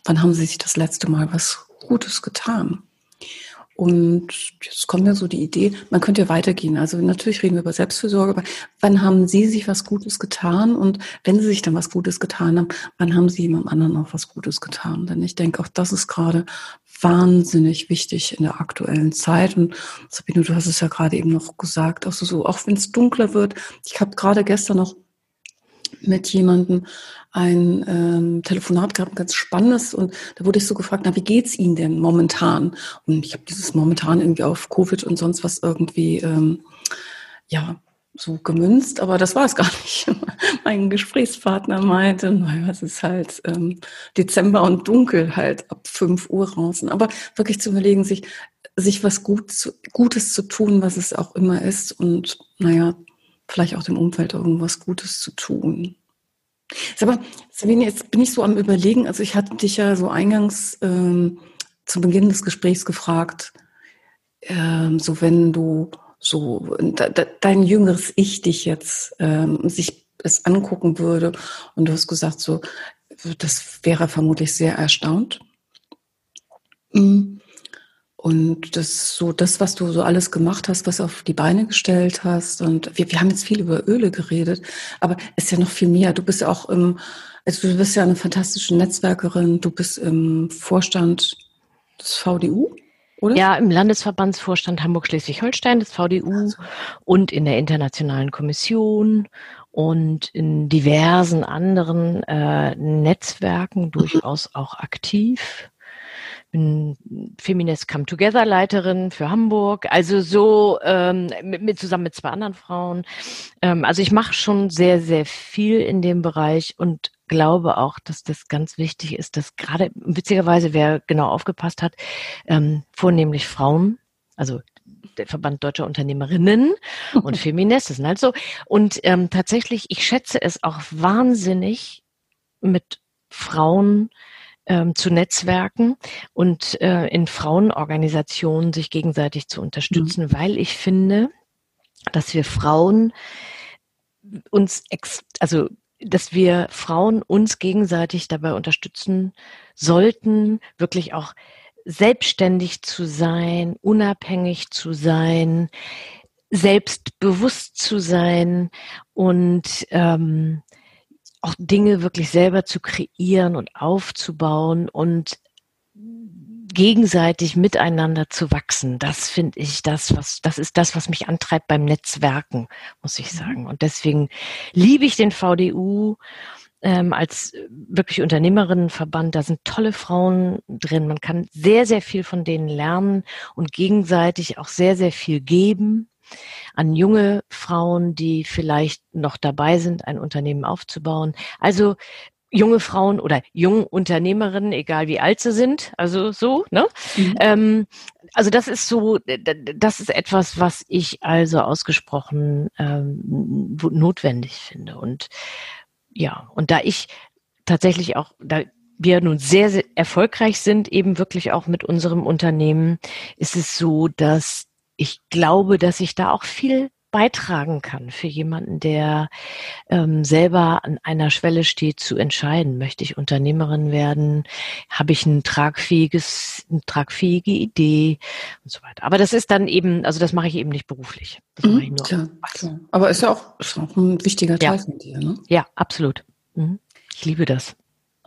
wann haben Sie sich das letzte Mal was Gutes getan? Und jetzt kommt mir so die Idee, man könnte ja weitergehen. Also natürlich reden wir über Selbstfürsorge, aber wann haben Sie sich was Gutes getan? Und wenn Sie sich dann was Gutes getan haben, wann haben Sie jemandem anderen auch was Gutes getan? Denn ich denke, auch das ist gerade wahnsinnig wichtig in der aktuellen Zeit. Und Sabine, du hast es ja gerade eben noch gesagt, auch so, auch wenn es dunkler wird. Ich habe gerade gestern noch mit jemandem ein ähm, Telefonat gehabt, ganz spannendes, und da wurde ich so gefragt, na, wie geht's Ihnen denn momentan? Und ich habe dieses momentan irgendwie auf Covid und sonst was irgendwie, ähm, ja, so gemünzt, aber das war es gar nicht. mein Gesprächspartner meinte, naja, es ist halt ähm, Dezember und dunkel halt ab 5 Uhr draußen. Aber wirklich zu überlegen, sich, sich was gut zu, Gutes zu tun, was es auch immer ist und naja, vielleicht auch dem Umfeld irgendwas Gutes zu tun. Aber Sabine, jetzt bin ich so am Überlegen. Also ich hatte dich ja so eingangs ähm, zu Beginn des Gesprächs gefragt, ähm, so wenn du so de, de, dein jüngeres Ich dich jetzt ähm, sich es angucken würde und du hast gesagt so, das wäre vermutlich sehr erstaunt. Mhm. Und das so das, was du so alles gemacht hast, was auf die Beine gestellt hast. Und wir, wir haben jetzt viel über Öle geredet, aber es ist ja noch viel mehr. Du bist ja auch im, also du bist ja eine fantastische Netzwerkerin, du bist im Vorstand des VDU. Oder? Ja, im Landesverbandsvorstand Hamburg-Schleswig-Holstein des VDU also. und in der Internationalen Kommission und in diversen anderen äh, Netzwerken durchaus auch aktiv bin Feminist Come Together Leiterin für Hamburg, also so ähm, mit, mit zusammen mit zwei anderen Frauen. Ähm, also ich mache schon sehr sehr viel in dem Bereich und glaube auch, dass das ganz wichtig ist, dass gerade witzigerweise wer genau aufgepasst hat, ähm, vornehmlich Frauen, also der Verband Deutscher Unternehmerinnen und Feministen sind halt so. Und ähm, tatsächlich, ich schätze es auch wahnsinnig mit Frauen ähm, zu Netzwerken und äh, in Frauenorganisationen sich gegenseitig zu unterstützen, mhm. weil ich finde, dass wir Frauen uns, ex also dass wir Frauen uns gegenseitig dabei unterstützen sollten, wirklich auch selbstständig zu sein, unabhängig zu sein, selbstbewusst zu sein und ähm, auch Dinge wirklich selber zu kreieren und aufzubauen und gegenseitig miteinander zu wachsen. Das finde ich das, was, das ist das, was mich antreibt beim Netzwerken, muss ich mhm. sagen. Und deswegen liebe ich den VDU ähm, als wirklich Unternehmerinnenverband. Da sind tolle Frauen drin. Man kann sehr, sehr viel von denen lernen und gegenseitig auch sehr, sehr viel geben an junge Frauen, die vielleicht noch dabei sind, ein Unternehmen aufzubauen. Also junge Frauen oder junge Unternehmerinnen, egal wie alt sie sind, also so, ne? Mhm. Ähm, also das ist so, das ist etwas, was ich also ausgesprochen ähm, notwendig finde. Und ja, und da ich tatsächlich auch, da wir nun sehr, sehr erfolgreich sind, eben wirklich auch mit unserem Unternehmen, ist es so, dass ich glaube, dass ich da auch viel beitragen kann für jemanden, der ähm, selber an einer Schwelle steht, zu entscheiden, möchte ich Unternehmerin werden, habe ich ein tragfähiges, eine tragfähige Idee und so weiter. Aber das ist dann eben, also das mache ich eben nicht beruflich. Das mhm, mache ich nur. Klar, klar. Aber ist ja auch, ist auch ein wichtiger Teil ja. von dir, ne? Ja, absolut. Mhm. Ich liebe das.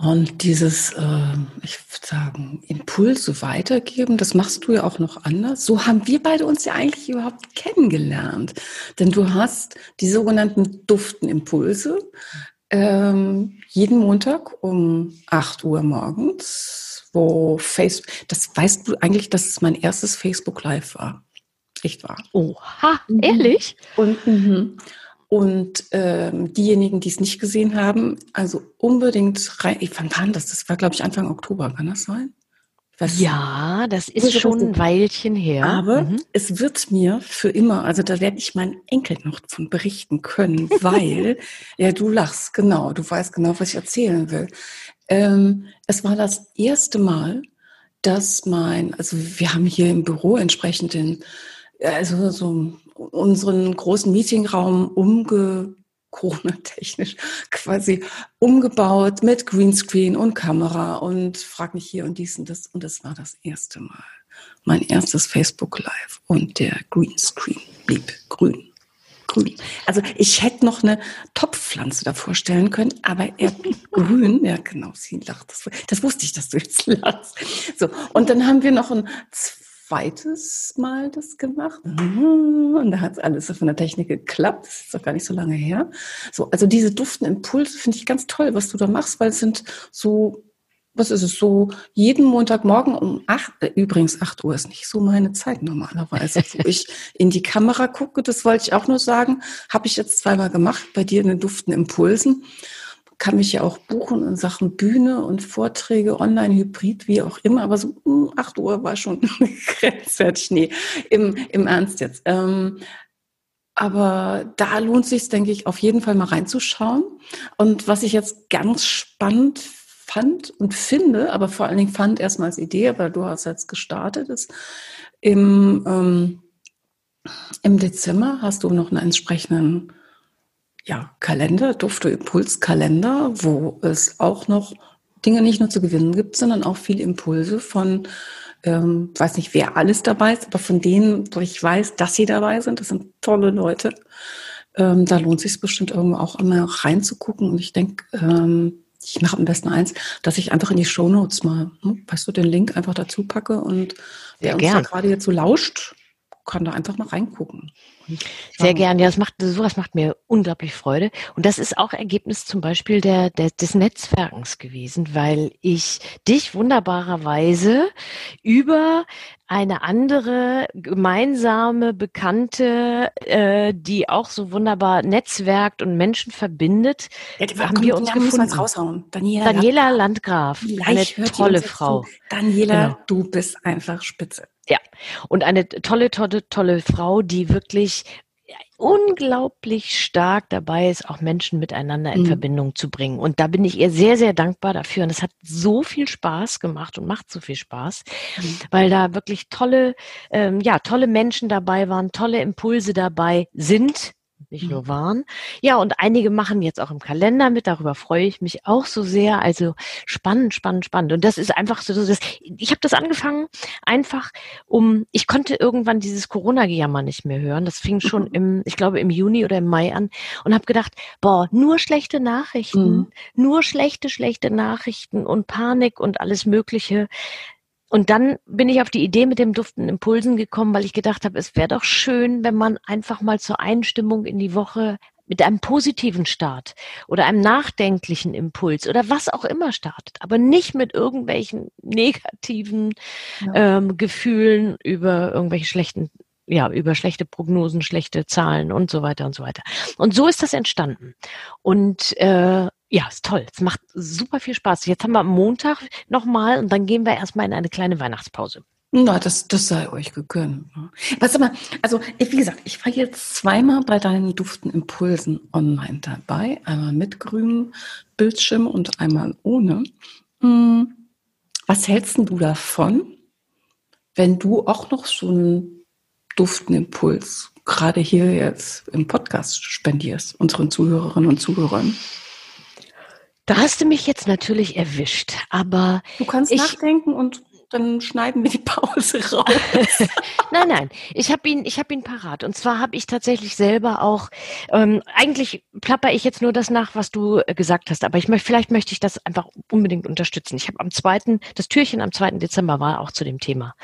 Und dieses, äh, ich würde sagen, Impulse weitergeben, das machst du ja auch noch anders. So haben wir beide uns ja eigentlich überhaupt kennengelernt. Denn du hast die sogenannten Duftenimpulse ähm, jeden Montag um 8 Uhr morgens, wo Facebook, das weißt du eigentlich, dass es mein erstes Facebook Live war. Echt wahr. Oha, ehrlich? Und, mhm. Und ähm, diejenigen, die es nicht gesehen haben, also unbedingt rein. Wann war das? Das war, glaube ich, Anfang Oktober, kann das sein? ja, das ist schon ein Weilchen her. Aber mhm. es wird mir für immer, also da werde ich meinen Enkel noch von berichten können, weil, ja, du lachst, genau, du weißt genau, was ich erzählen will. Ähm, es war das erste Mal, dass mein, also wir haben hier im Büro entsprechend den, also so unseren großen Meetingraum umge Corona-technisch quasi umgebaut mit Greenscreen und Kamera und frag mich hier und dies und das. Und das war das erste Mal. Mein erstes Facebook Live und der Greenscreen blieb grün. Grün. Also ich hätte noch eine Topfpflanze davor stellen können, aber er blieb grün. Ja, genau, sie lacht. Das, das wusste ich, dass du jetzt lachst. So, und dann haben wir noch ein zweites Mal das gemacht. Mhm. Und da hat alles von der Technik geklappt. Das ist doch gar nicht so lange her. So, also diese duften Impulse finde ich ganz toll, was du da machst, weil es sind so, was ist es, so jeden Montagmorgen um acht, äh, übrigens acht Uhr ist nicht so meine Zeit normalerweise, wo ich in die Kamera gucke, das wollte ich auch nur sagen, habe ich jetzt zweimal gemacht, bei dir in den duften Impulsen kann mich ja auch buchen in Sachen Bühne und Vorträge, online, hybrid, wie auch immer. Aber so um 8 Uhr war schon grenzwertig. Nee, im, im Ernst jetzt. Ähm, Aber da lohnt sich, denke ich, auf jeden Fall mal reinzuschauen. Und was ich jetzt ganz spannend fand und finde, aber vor allen Dingen fand erstmal als Idee, aber du hast jetzt gestartet, ist im, ähm, im Dezember hast du noch einen entsprechenden ja, Kalender, Dufte Impulskalender, wo es auch noch Dinge nicht nur zu gewinnen gibt, sondern auch viele Impulse von ähm, weiß nicht, wer alles dabei ist, aber von denen, wo ich weiß, dass sie dabei sind, das sind tolle Leute. Ähm, da lohnt sich bestimmt irgendwo auch immer reinzugucken. Und ich denke, ähm, ich mache am besten eins, dass ich einfach in die Show Notes mal, hm, weißt du, den Link einfach dazu packe und wer uns da gerade jetzt so lauscht, kann da einfach mal reingucken. Sehr gern. Ja, das macht, sowas macht mir unglaublich Freude. Und das ist auch Ergebnis zum Beispiel der, der, des Netzwerkens gewesen, weil ich dich wunderbarerweise über eine andere gemeinsame Bekannte, äh, die auch so wunderbar netzwerkt und Menschen verbindet, ja, die, haben komm, wir uns ja, gefunden. Wir raushauen. Daniela, Daniela Landgraf, Landgraf eine tolle Frau. Daniela, genau. du bist einfach spitze. Ja, und eine tolle, tolle, tolle Frau, die wirklich unglaublich stark dabei ist, auch Menschen miteinander in mhm. Verbindung zu bringen. Und da bin ich ihr sehr, sehr dankbar dafür. Und es hat so viel Spaß gemacht und macht so viel Spaß, mhm. weil da wirklich tolle, ähm, ja, tolle Menschen dabei waren, tolle Impulse dabei sind, nicht nur mhm. waren. Ja, und einige machen jetzt auch im Kalender mit, darüber freue ich mich auch so sehr. Also spannend, spannend, spannend. Und das ist einfach so, das, ich habe das angefangen, einfach um, ich konnte irgendwann dieses Corona-Gejammer nicht mehr hören. Das fing schon im, ich glaube, im Juni oder im Mai an und habe gedacht, boah, nur schlechte Nachrichten, mhm. nur schlechte, schlechte Nachrichten und Panik und alles Mögliche. Und dann bin ich auf die Idee mit dem Duften Impulsen gekommen, weil ich gedacht habe, es wäre doch schön, wenn man einfach mal zur Einstimmung in die Woche mit einem positiven Start oder einem nachdenklichen Impuls oder was auch immer startet, aber nicht mit irgendwelchen negativen ja. ähm, Gefühlen über irgendwelche schlechten ja, über schlechte Prognosen, schlechte Zahlen und so weiter und so weiter. Und so ist das entstanden. Und äh, ja, ist toll. Es macht super viel Spaß. Jetzt haben wir Montag nochmal und dann gehen wir erstmal in eine kleine Weihnachtspause. Na, das, das sei euch gegönnt. Was aber, also wie gesagt, ich war jetzt zweimal bei deinen Duften Impulsen online dabei. Einmal mit grünem Bildschirm und einmal ohne. Hm, was hältst du davon, wenn du auch noch so einen Duftenimpuls gerade hier jetzt im Podcast spendierst, unseren Zuhörerinnen und Zuhörern? Da hast du mich jetzt natürlich erwischt, aber. Du kannst ich, nachdenken und dann schneiden wir die Pause raus. nein, nein, ich habe ihn, ich habe ihn parat. Und zwar habe ich tatsächlich selber auch. Ähm, eigentlich plapper ich jetzt nur das nach, was du äh, gesagt hast. Aber ich möchte, vielleicht möchte ich das einfach unbedingt unterstützen. Ich habe am zweiten, das Türchen am 2. Dezember war auch zu dem Thema.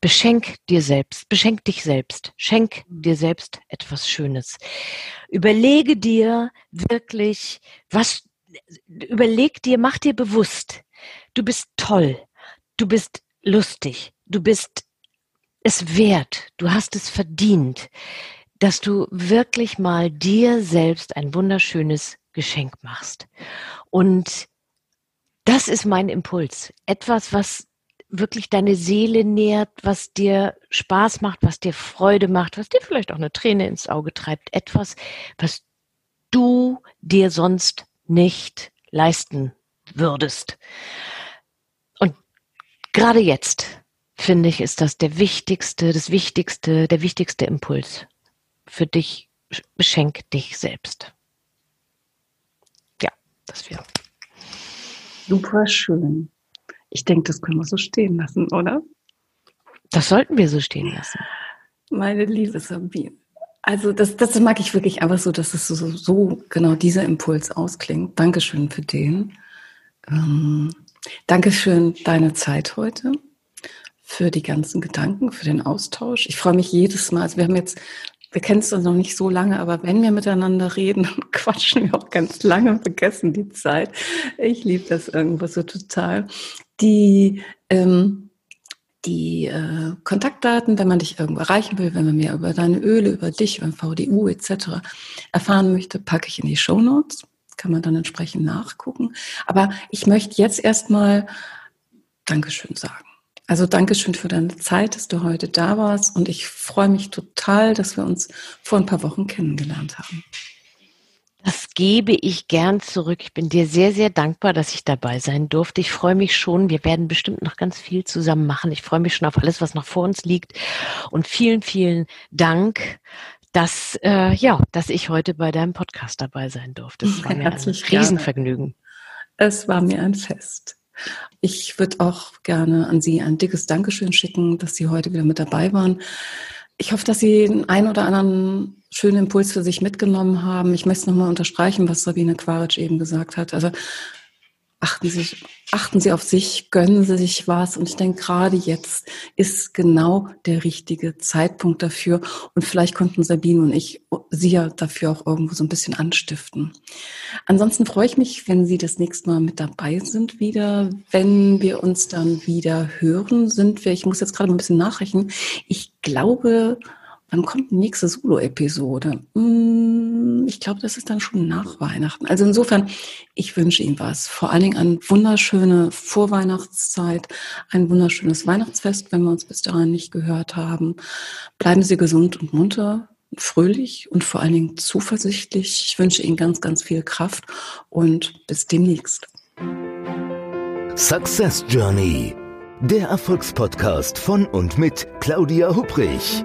Beschenk dir selbst, beschenk dich selbst, schenk dir selbst etwas Schönes. Überlege dir wirklich, was überleg dir, mach dir bewusst, du bist toll, du bist lustig, du bist es wert, du hast es verdient, dass du wirklich mal dir selbst ein wunderschönes Geschenk machst. Und das ist mein Impuls. Etwas, was wirklich deine Seele nährt, was dir Spaß macht, was dir Freude macht, was dir vielleicht auch eine Träne ins Auge treibt. Etwas, was du dir sonst nicht leisten würdest. Und gerade jetzt, finde ich, ist das der wichtigste, das wichtigste, der wichtigste Impuls für dich. Beschenk dich selbst. Ja, das wäre. Super schön. Ich denke, das können wir so stehen lassen, oder? Das sollten wir so stehen lassen. Meine liebe Sabine. Also das, das mag ich wirklich einfach so, dass es so, so genau dieser Impuls ausklingt. Dankeschön für den. Ähm, Dankeschön deine Zeit heute, für die ganzen Gedanken, für den Austausch. Ich freue mich jedes Mal. Also wir haben jetzt, wir kennen es noch nicht so lange, aber wenn wir miteinander reden, quatschen wir auch ganz lange und vergessen die Zeit. Ich liebe das irgendwo so total. Die ähm, die äh, Kontaktdaten, wenn man dich irgendwo erreichen will, wenn man mehr über deine Öle, über dich, über VDU etc. erfahren möchte, packe ich in die Show Notes. Kann man dann entsprechend nachgucken. Aber ich möchte jetzt erstmal Dankeschön sagen Also Dankeschön für deine Zeit, dass du heute da warst und ich freue mich total, dass wir uns vor ein paar Wochen kennengelernt haben. Das gebe ich gern zurück. Ich bin dir sehr, sehr dankbar, dass ich dabei sein durfte. Ich freue mich schon. Wir werden bestimmt noch ganz viel zusammen machen. Ich freue mich schon auf alles, was noch vor uns liegt. Und vielen, vielen Dank, dass, äh, ja, dass ich heute bei deinem Podcast dabei sein durfte. Das war mir ein Riesenvergnügen. Es war mir ein Fest. Ich würde auch gerne an Sie ein dickes Dankeschön schicken, dass Sie heute wieder mit dabei waren. Ich hoffe, dass Sie den einen oder anderen schönen Impuls für sich mitgenommen haben. Ich möchte nochmal unterstreichen, was Sabine Quaritsch eben gesagt hat. Also achten Sie, achten Sie auf sich, gönnen Sie sich was. Und ich denke, gerade jetzt ist genau der richtige Zeitpunkt dafür. Und vielleicht konnten Sabine und ich Sie ja dafür auch irgendwo so ein bisschen anstiften. Ansonsten freue ich mich, wenn Sie das nächste Mal mit dabei sind wieder. Wenn wir uns dann wieder hören, sind wir, ich muss jetzt gerade ein bisschen nachrechnen. Ich glaube, Wann kommt die nächste Solo-Episode? Hm, ich glaube, das ist dann schon nach Weihnachten. Also insofern, ich wünsche Ihnen was. Vor allen Dingen eine wunderschöne Vorweihnachtszeit, ein wunderschönes Weihnachtsfest, wenn wir uns bis dahin nicht gehört haben. Bleiben Sie gesund und munter, fröhlich und vor allen Dingen zuversichtlich. Ich wünsche Ihnen ganz, ganz viel Kraft und bis demnächst. Success Journey. Der Erfolgspodcast von und mit Claudia Hubrich.